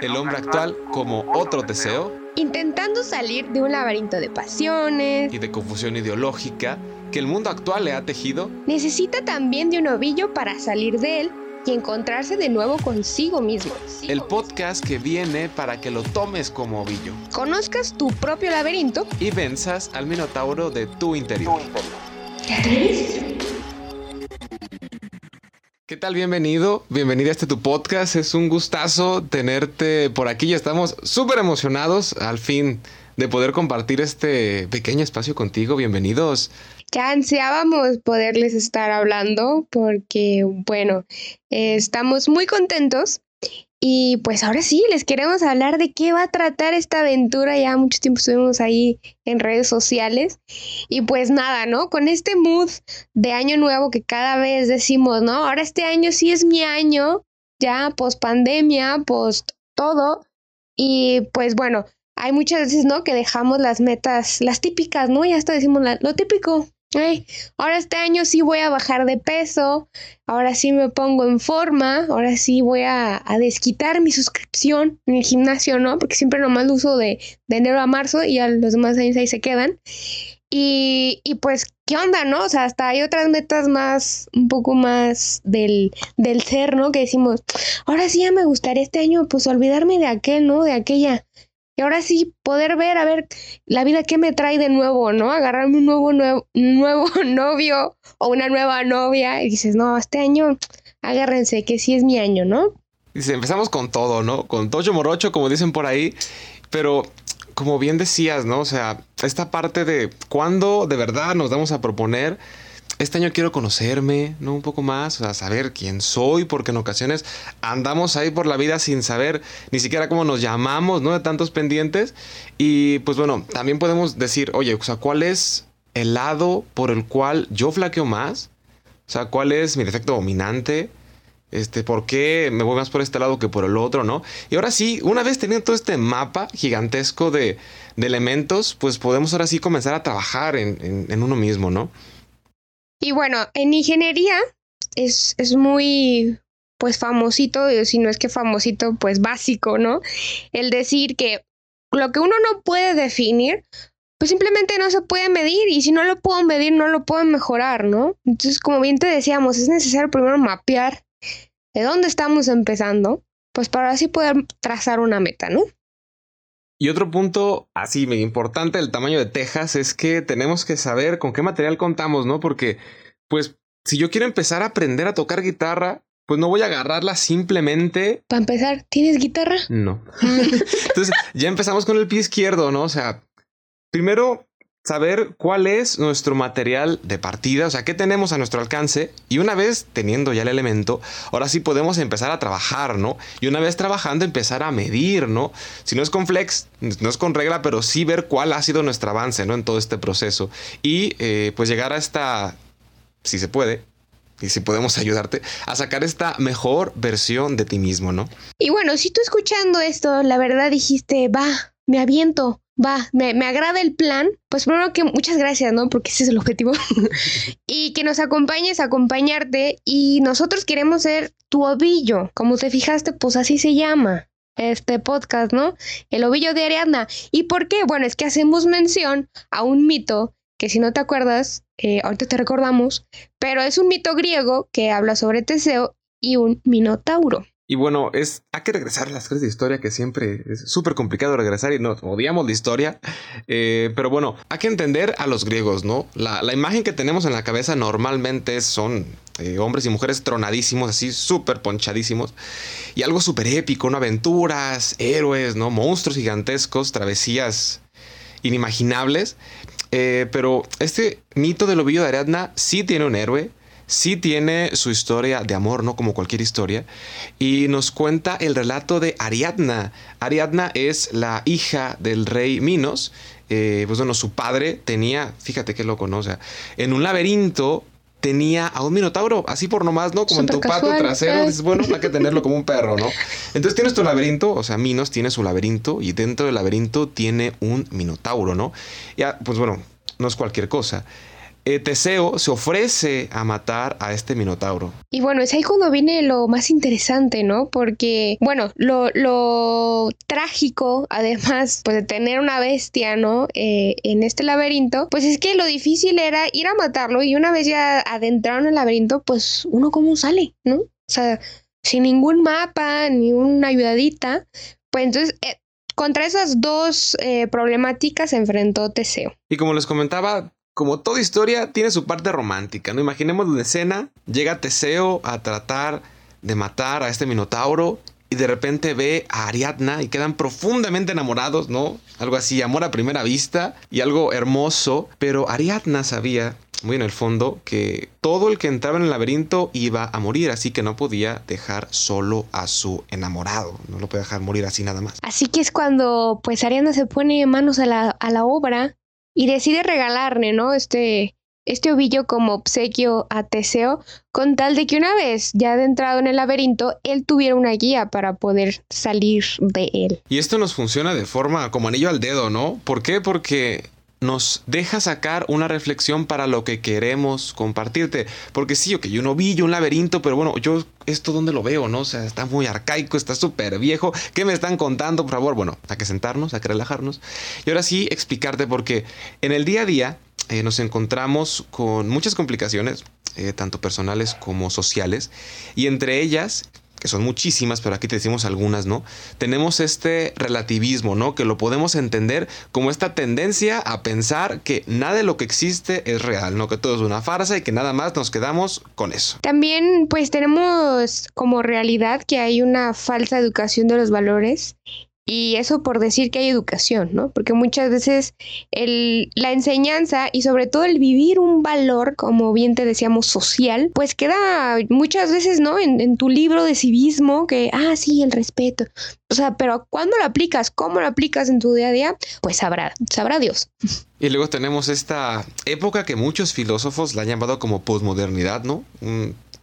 el hombre actual como otro Teseo, intentando salir de un laberinto de pasiones y de confusión ideológica que el mundo actual le ha tejido, necesita también de un ovillo para salir de él y encontrarse de nuevo consigo mismo. El podcast que viene para que lo tomes como ovillo. Conozcas tu propio laberinto y venzas al minotauro de tu interior. ¿Qué tal? Bienvenido, bienvenida a este tu podcast. Es un gustazo tenerte por aquí. Ya estamos súper emocionados al fin de poder compartir este pequeño espacio contigo. Bienvenidos. Ya ansiábamos poderles estar hablando porque, bueno, estamos muy contentos y pues ahora sí, les queremos hablar de qué va a tratar esta aventura. Ya mucho tiempo estuvimos ahí en redes sociales. Y pues nada, ¿no? Con este mood de año nuevo que cada vez decimos, ¿no? Ahora este año sí es mi año, ya post pandemia, post todo. Y pues bueno, hay muchas veces, ¿no? Que dejamos las metas, las típicas, ¿no? Ya hasta decimos lo típico, Ahora este año sí voy a bajar de peso, ahora sí me pongo en forma, ahora sí voy a, desquitar mi suscripción en el gimnasio, ¿no? Porque siempre nomás lo uso de, de enero a marzo y ya los demás años ahí se quedan. Y, y, pues, ¿qué onda, no? O sea, hasta hay otras metas más, un poco más del, del ser, ¿no? Que decimos, ahora sí ya me gustaría este año, pues olvidarme de aquel, ¿no? De aquella y ahora sí, poder ver, a ver, la vida que me trae de nuevo, ¿no? Agarrarme un nuevo, nuevo, nuevo novio o una nueva novia. Y dices, no, este año, agárrense, que sí es mi año, ¿no? Dice, empezamos con todo, ¿no? Con Tocho Morocho, como dicen por ahí. Pero, como bien decías, ¿no? O sea, esta parte de cuándo de verdad nos vamos a proponer este año quiero conocerme, ¿no? Un poco más, o sea, saber quién soy, porque en ocasiones andamos ahí por la vida sin saber ni siquiera cómo nos llamamos, ¿no? De tantos pendientes. Y pues bueno, también podemos decir, oye, o sea, ¿cuál es el lado por el cual yo flaqueo más? O sea, ¿cuál es mi defecto dominante? Este, ¿por qué me voy más por este lado que por el otro, no? Y ahora sí, una vez teniendo todo este mapa gigantesco de, elementos, pues podemos ahora sí comenzar a trabajar en, en uno mismo, ¿no? Y bueno, en ingeniería es, es muy pues famosito, si no es que famosito, pues básico, ¿no? El decir que lo que uno no puede definir, pues simplemente no se puede medir y si no lo puedo medir, no lo puedo mejorar, ¿no? Entonces, como bien te decíamos, es necesario primero mapear de dónde estamos empezando, pues para así poder trazar una meta, ¿no? Y otro punto así muy importante del tamaño de Texas es que tenemos que saber con qué material contamos, ¿no? Porque, pues, si yo quiero empezar a aprender a tocar guitarra, pues no voy a agarrarla simplemente. Para empezar, ¿tienes guitarra? No. Entonces, ya empezamos con el pie izquierdo, ¿no? O sea, primero saber cuál es nuestro material de partida, o sea, qué tenemos a nuestro alcance y una vez teniendo ya el elemento, ahora sí podemos empezar a trabajar, ¿no? Y una vez trabajando empezar a medir, ¿no? Si no es con flex, no es con regla, pero sí ver cuál ha sido nuestro avance, ¿no? En todo este proceso y eh, pues llegar a esta, si se puede, y si podemos ayudarte a sacar esta mejor versión de ti mismo, ¿no? Y bueno, si tú escuchando esto, la verdad dijiste, va, me aviento, va, me, me, agrada el plan, pues primero que muchas gracias, ¿no? Porque ese es el objetivo. y que nos acompañes a acompañarte y nosotros queremos ser tu ovillo. Como te fijaste, pues así se llama este podcast, ¿no? El ovillo de Ariadna. ¿Y por qué? Bueno, es que hacemos mención a un mito que si no te acuerdas, eh, ahorita te recordamos, pero es un mito griego que habla sobre Teseo y un minotauro. Y bueno, es, hay que regresar a las clases de historia, que siempre es súper complicado regresar y nos odiamos la historia. Eh, pero bueno, hay que entender a los griegos, ¿no? La, imagen que tenemos en la cabeza normalmente son eh, hombres y mujeres tronadísimos, así súper ponchadísimos. Y algo súper épico, ¿no? Aventuras, héroes, ¿no? Monstruos gigantescos, travesías inimaginables. Eh, pero este mito del ovillo de Ariadna sí tiene un héroe, sí tiene su historia de amor, no como cualquier historia, y nos cuenta el relato de Ariadna. Ariadna es la hija del rey Minos. Eh, pues bueno, su padre tenía, fíjate qué loco, ¿no? O sea, en un laberinto tenía a un minotauro, así por nomás, ¿no? Como en tu pato trasero, dices, bueno, hay que tenerlo como un perro, ¿no? Entonces tienes tu laberinto, o sea, Minos tiene su laberinto y dentro del laberinto tiene un minotauro, ¿no? Ya, pues bueno, no es cualquier cosa. Eh, Teseo se ofrece a matar a este Minotauro. Y bueno, es ahí cuando viene lo más interesante, ¿no? Porque, bueno, lo, lo trágico, además, pues de tener una bestia, ¿no? Eh, en este laberinto, pues es que lo difícil era ir a matarlo y una vez ya adentraron en el laberinto, pues uno cómo sale, ¿no? O sea, sin ningún mapa, ni una ayudadita. Pues entonces, eh, contra esas dos eh, problemáticas se enfrentó Teseo. Y como les comentaba, como toda historia, tiene su parte romántica, ¿no? Imaginemos la escena, llega Teseo a tratar de matar a este Minotauro y de repente ve a Ariadna y quedan profundamente enamorados, ¿no? Algo así, amor a primera vista y algo hermoso, pero Ariadna sabía muy en el fondo que todo el que entraba en el laberinto iba a morir, así que no podía dejar solo a su enamorado, no lo podía dejar morir así nada más. Así que es cuando pues Ariana se pone manos a la, a la obra y decide regalarle, ¿no? Este, este ovillo como obsequio a Teseo, con tal de que una vez ya adentrado en el laberinto, él tuviera una guía para poder salir de él. Y esto nos funciona de forma como anillo al dedo, ¿no? ¿Por qué? Porque nos deja sacar una reflexión para lo que queremos compartirte. Porque sí, ok, un ovillo, un laberinto, pero bueno, yo esto dónde lo veo, ¿no? O sea, está muy arcaico, está súper viejo. ¿Qué me están contando, por favor? Bueno, hay que sentarnos, hay que relajarnos. Y ahora sí, explicarte porque en el día a día eh, nos encontramos con muchas complicaciones, eh, tanto personales como sociales. Y entre ellas que son muchísimas, pero aquí te decimos algunas, ¿no? Tenemos este relativismo, ¿no? Que lo podemos entender como esta tendencia a pensar que nada de lo que existe es real, ¿no? Que todo es una farsa y que nada más nos quedamos con eso. También pues tenemos como realidad que hay una falsa educación de los valores y eso por decir que hay educación, ¿no? Porque muchas veces el, la enseñanza y sobre todo el vivir un valor, como bien te decíamos, social, pues queda muchas veces, ¿no? En, en tu libro de civismo, que, ah, sí, el respeto. O sea, pero ¿cuándo lo aplicas? ¿Cómo lo aplicas en tu día a día? Pues sabrá, sabrá Dios. Y luego tenemos esta época que muchos filósofos la han llamado como posmodernidad, ¿no?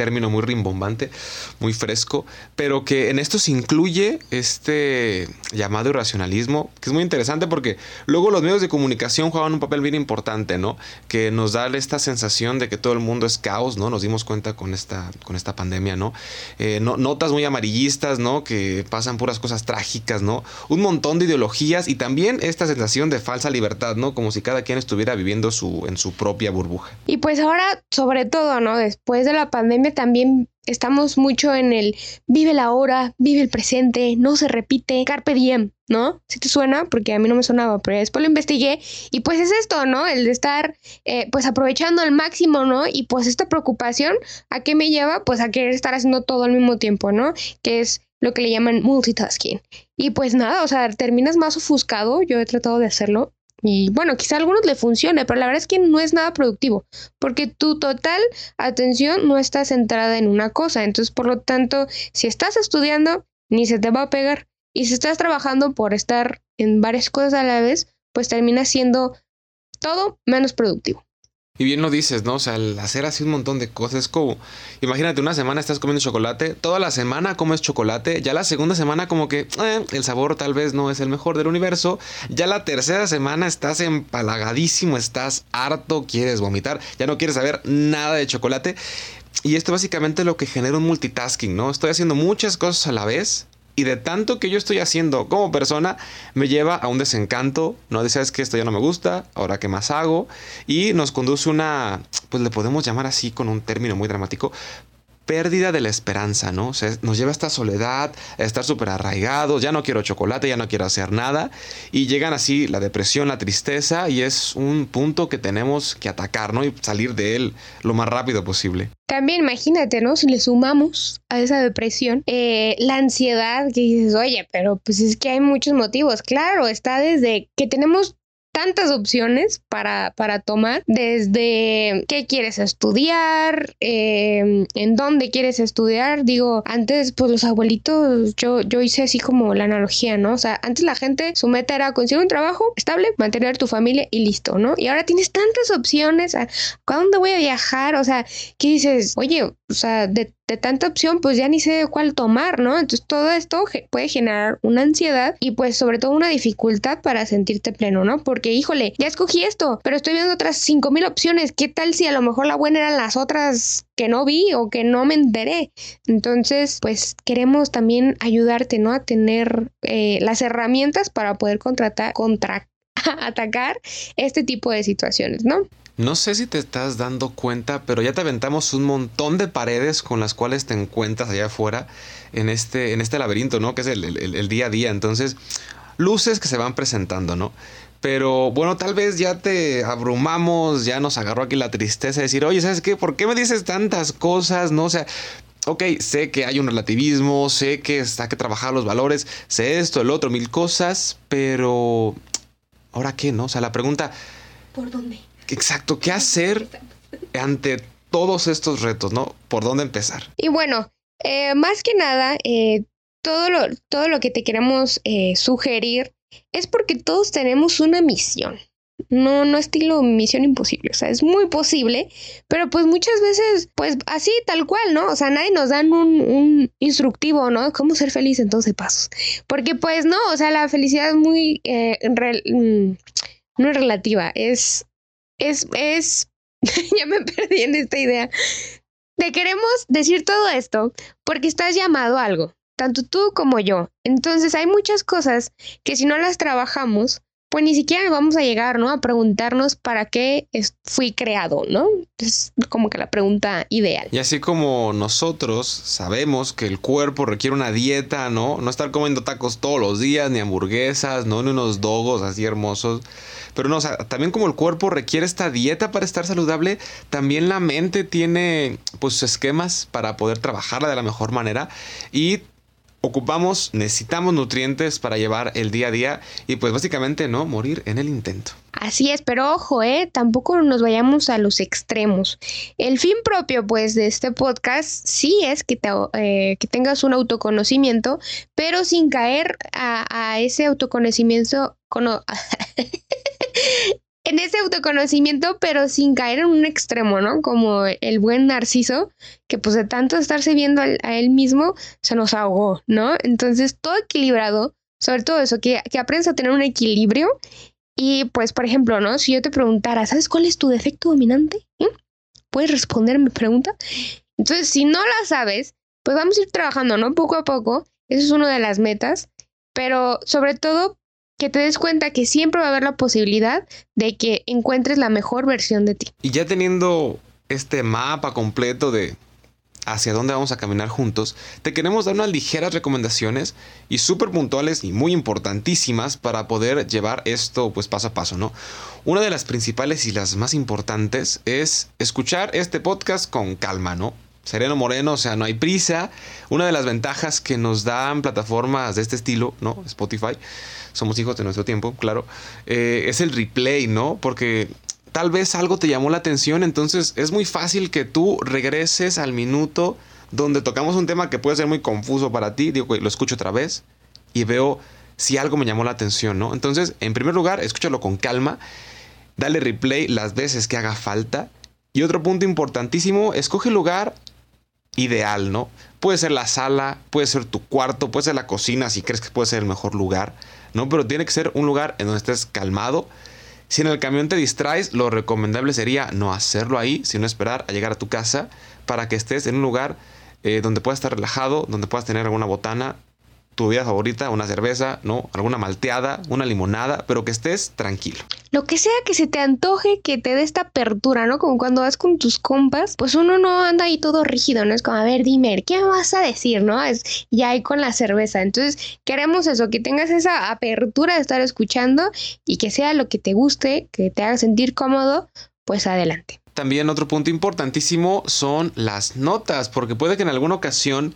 Término muy rimbombante, muy fresco, pero que en esto se incluye este llamado irracionalismo, que es muy interesante porque luego los medios de comunicación juegan un papel bien importante, ¿no? Que nos da esta sensación de que todo el mundo es caos, ¿no? Nos dimos cuenta con esta, con esta pandemia, ¿no? Eh, no notas muy amarillistas, ¿no? Que pasan puras cosas trágicas, ¿no? Un montón de ideologías y también esta sensación de falsa libertad, ¿no? Como si cada quien estuviera viviendo su, en su propia burbuja. Y pues ahora, sobre todo, ¿no? Después de la pandemia, también estamos mucho en el vive la hora, vive el presente, no se repite, carpe diem, ¿no? Si te suena, porque a mí no me sonaba, pero después lo investigué y pues es esto, ¿no? El de estar eh, pues aprovechando al máximo, ¿no? Y pues esta preocupación, ¿a qué me lleva? Pues a querer estar haciendo todo al mismo tiempo, ¿no? Que es lo que le llaman multitasking. Y pues nada, o sea, terminas más ofuscado, yo he tratado de hacerlo, y bueno, quizá a algunos le funcione, pero la verdad es que no es nada productivo, porque tu total atención no está centrada en una cosa. Entonces, por lo tanto, si estás estudiando, ni se te va a pegar. Y si estás trabajando por estar en varias cosas a la vez, pues termina siendo todo menos productivo. Y bien lo dices, ¿no? O sea, el hacer así un montón de cosas como, imagínate, una semana estás comiendo chocolate, toda la semana comes chocolate, ya la segunda semana como que eh, el sabor tal vez no es el mejor del universo, ya la tercera semana estás empalagadísimo, estás harto, quieres vomitar, ya no quieres saber nada de chocolate. Y esto básicamente es lo que genera un multitasking, ¿no? Estoy haciendo muchas cosas a la vez y de tanto que yo estoy haciendo como persona, me lleva a un desencanto, no deseas que esto ya no me gusta, ahora qué más hago, y nos conduce una, pues le podemos llamar así con un término muy dramático, pérdida de la esperanza, ¿no? O sea, nos lleva a esta soledad, a estar súper arraigados, ya no quiero chocolate, ya no quiero hacer nada, y llegan así la depresión, la tristeza, y es un punto que tenemos que atacar, ¿no? Y salir de él lo más rápido posible. También imagínate, ¿no? Si le sumamos a esa depresión eh, la ansiedad que dices, oye, pero pues es que hay muchos motivos. Claro, está desde que tenemos tantas opciones para, para tomar, desde qué quieres estudiar, em, en dónde quieres estudiar. Digo, antes, pues los abuelitos, yo, yo hice así como la analogía, ¿no? O sea, antes la gente, su meta era conseguir un trabajo estable, mantener tu familia y listo, ¿no? Y ahora tienes tantas opciones, ¿a, dónde voy a viajar? O sea, ¿qué dices? Oye, o sea, de de tanta opción, pues ya ni sé cuál tomar, ¿no? Entonces todo esto puede generar una ansiedad y pues sobre todo una dificultad para sentirte pleno, ¿no? Porque híjole, ya escogí esto, pero estoy viendo otras 5000 opciones. ¿Qué tal si a lo mejor la buena eran las otras que no vi o que no me enteré? Entonces, pues queremos también ayudarte, ¿no? A tener eh, las herramientas para poder contratar, contra atacar este tipo de situaciones, ¿no? No sé si te estás dando cuenta, pero ya te aventamos un montón de paredes con las cuales te encuentras allá afuera en este, en este laberinto, ¿no? Que es el, día a día. Entonces, luces que se van presentando, ¿no? Pero bueno, tal vez ya te abrumamos, ya nos agarró aquí la tristeza de decir, oye, ¿sabes qué? ¿Por qué me dices tantas cosas? No, o sea, ok, sé que hay un relativismo, sé que está que trabajar los valores, sé esto, el otro, mil cosas, pero ¿ahora qué, no? O sea, la pregunta... ¿Por dónde? Exacto, ¿qué hacer ante todos estos retos, no? ¿Por dónde empezar? Y bueno, eh, más que nada, eh, todo, lo, todo lo que te queremos eh, sugerir es porque todos tenemos una misión. No, no estilo misión imposible, o sea, es muy posible, pero pues muchas veces, pues así, tal cual, ¿no? O sea, nadie nos dan un, instructivo, ¿no? ¿Cómo ser feliz en 12 pasos? Porque pues no, o sea, la felicidad es muy, mm, no es relativa, es es, es, ya me perdí en esta idea. Te queremos decir todo esto porque estás llamado a algo, tanto tú como yo. Entonces hay muchas cosas que si no las trabajamos, pues ni siquiera vamos a llegar, ¿no? A preguntarnos para qué fui creado, ¿no? Es como que la pregunta ideal. Y así como nosotros sabemos que el cuerpo requiere una dieta, ¿no? No estar comiendo tacos todos los días, ni hamburguesas, ¿no? Ni unos dogos así hermosos. Pero no, o sea, también como el cuerpo requiere esta dieta para estar saludable, también la mente tiene pues esquemas para poder trabajarla de la mejor manera y ocupamos, necesitamos nutrientes para llevar el día a día y pues básicamente no morir en el intento. Así es, pero ojo, eh, tampoco nos vayamos a los extremos. El fin propio, pues, de este podcast sí es que, eh, que tengas un autoconocimiento, pero sin caer a ese autoconocimiento, en ese autoconocimiento, pero sin caer en un extremo, ¿no? Como el buen Narciso, que pues de tanto estarse viendo a él mismo, se nos ahogó, ¿no? Entonces, todo equilibrado, sobre todo eso, que, que aprendas a tener un equilibrio. Y pues, por ejemplo, ¿no? Si yo te preguntara, ¿sabes cuál es tu defecto dominante? ¿Mm? ¿Puedes responder mi pregunta? Entonces, si no la sabes, pues vamos a ir trabajando, ¿no? Poco a poco. Eso es una de las metas. Pero sobre todo que te des cuenta que siempre va a haber la posibilidad de que encuentres la mejor versión de ti. Y ya teniendo este mapa completo de hacia dónde vamos a caminar juntos, te queremos dar unas ligeras recomendaciones y súper puntuales y muy importantísimas para poder llevar esto pues paso a paso, ¿no? Una de las principales y las más importantes es escuchar este podcast con calma, ¿no? Sereno Moreno, o sea, no hay prisa. Una de las ventajas que nos dan plataformas de este estilo, ¿no? Spotify, somos hijos de nuestro tiempo, claro, eh, es el replay, ¿no? Porque tal vez algo te llamó la atención, entonces es muy fácil que tú regreses al minuto donde tocamos un tema que puede ser muy confuso para ti, digo, lo escucho otra vez y veo si algo me llamó la atención, ¿no? Entonces, en primer lugar, escúchalo con calma, dale replay las veces que haga falta. Y otro punto importantísimo, escoge lugar ideal, ¿no? Puede ser la sala, puede ser tu cuarto, puede ser la cocina si crees que puede ser el mejor lugar. ¿no? Pero tiene que ser un lugar en donde estés calmado. Si en el camión te distraes, lo recomendable sería no hacerlo ahí, sino esperar a llegar a tu casa para que estés en un lugar eh, donde puedas estar relajado, donde puedas tener alguna botana tu bebida favorita, una cerveza, ¿no? Alguna malteada, una limonada, pero que estés tranquilo. Lo que sea que se te antoje, que te dé esta apertura, ¿no? Como cuando vas con tus compas, pues uno no anda ahí todo rígido, ¿no? Es como, a ver, dime, ¿qué me vas a decir, no? Es ya ahí con la cerveza. Entonces, queremos eso, que tengas esa apertura de estar escuchando y que sea lo que te guste, que te haga sentir cómodo, pues adelante. También otro punto importantísimo son las notas, porque puede que en alguna ocasión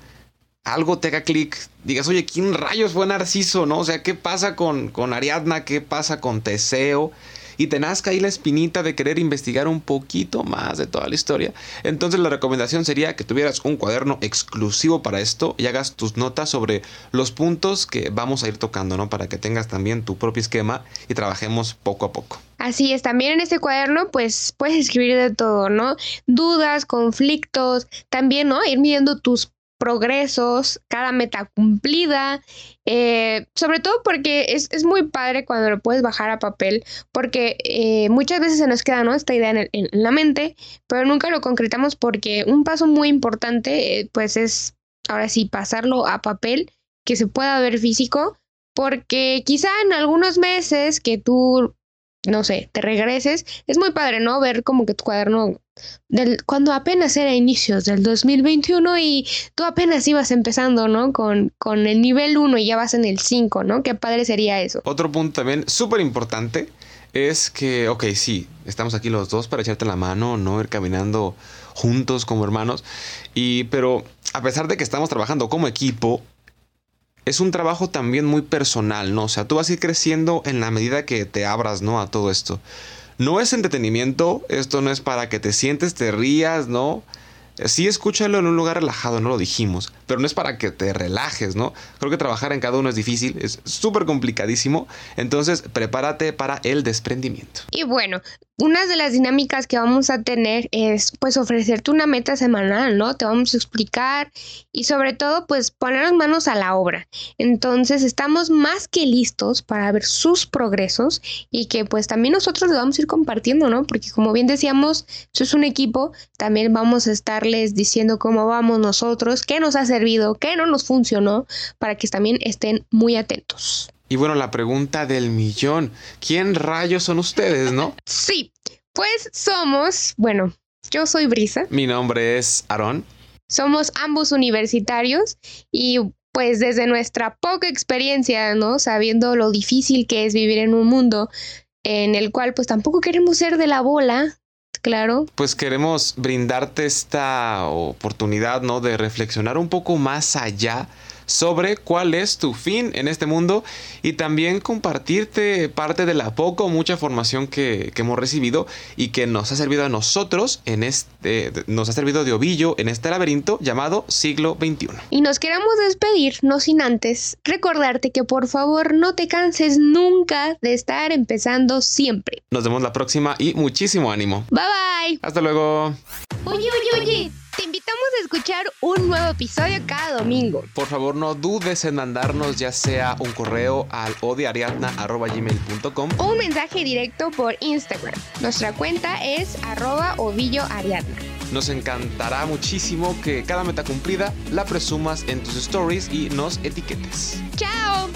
algo te haga clic, digas, oye, ¿quién rayos fue Narciso? ¿No? O sea, ¿qué pasa con, con Ariadna? ¿Qué pasa con Teseo? Y te nazca ahí la espinita de querer investigar un poquito más de toda la historia. Entonces la recomendación sería que tuvieras un cuaderno exclusivo para esto y hagas tus notas sobre los puntos que vamos a ir tocando, ¿no? Para que tengas también tu propio esquema y trabajemos poco a poco. Así es, también en este cuaderno pues puedes escribir de todo, ¿no? Dudas, conflictos, también, ¿no? Ir midiendo tus progresos, cada meta cumplida, eh, sobre todo porque es, muy padre cuando lo puedes bajar a papel, porque eh, muchas veces se nos queda ¿no? esta idea en, en, la mente, pero nunca lo concretamos porque un paso muy importante eh, pues es ahora sí pasarlo a papel, que se pueda ver físico, porque quizá en algunos meses que tú no sé, te regreses, es muy padre, ¿no? Ver como que tu cuaderno del cuando apenas era inicios del 2021 y tú apenas ibas empezando, ¿no? Con, con el nivel 1 y ya vas en el 5, ¿no? Qué padre sería eso. Otro punto también súper importante es que, ok, sí, estamos aquí los dos para echarte la mano, no ir caminando juntos como hermanos, y pero a pesar de que estamos trabajando como equipo, es un trabajo también muy personal, ¿no? O sea, tú vas a ir creciendo en la medida que te abras, ¿no? A todo esto. No es entretenimiento, esto no es para que te sientes, te rías, ¿no? Sí, escúchalo en un lugar relajado, no lo dijimos, pero no es para que te relajes, ¿no? Creo que trabajar en cada uno es difícil, es súper complicadísimo, entonces prepárate para el desprendimiento. Y bueno, una de las dinámicas que vamos a tener es pues ofrecerte una meta semanal, ¿no? Te vamos a explicar y sobre todo pues poner manos a la obra. Entonces estamos más que listos para ver sus progresos y que pues también nosotros lo vamos a ir compartiendo, ¿no? Porque como bien decíamos, eso es un equipo, también vamos a estarles diciendo cómo vamos nosotros, qué nos ha servido, qué no nos funcionó, para que también estén muy atentos. Y bueno, la pregunta del millón, ¿quién rayos son ustedes, no? Sí, pues somos, bueno, yo soy Brisa. Mi nombre es Aarón. Somos ambos universitarios y pues desde nuestra poca experiencia, ¿no? Sabiendo lo difícil que es vivir en un mundo en el cual pues tampoco queremos ser de la bola, claro. Pues queremos brindarte esta oportunidad, ¿no? De reflexionar un poco más allá sobre cuál es tu fin en este mundo y también compartirte parte de la poco o mucha formación que, hemos recibido y que nos ha servido a nosotros en este, nos ha servido de ovillo en este laberinto llamado siglo XXI. Y nos queremos despedir, no sin antes recordarte que por favor no te canses nunca de estar empezando siempre. Nos vemos la próxima y muchísimo ánimo. Bye bye. Hasta luego. Oye, oye, oye. Te invitamos a escuchar un nuevo episodio cada domingo. Por favor, no dudes en mandarnos ya sea un correo al odiariadna.gmail.com o un mensaje directo por Instagram. Nuestra cuenta es arroba ovilloariadna. Nos encantará muchísimo que cada meta cumplida la presumas en tus stories y nos etiquetes. ¡Chao!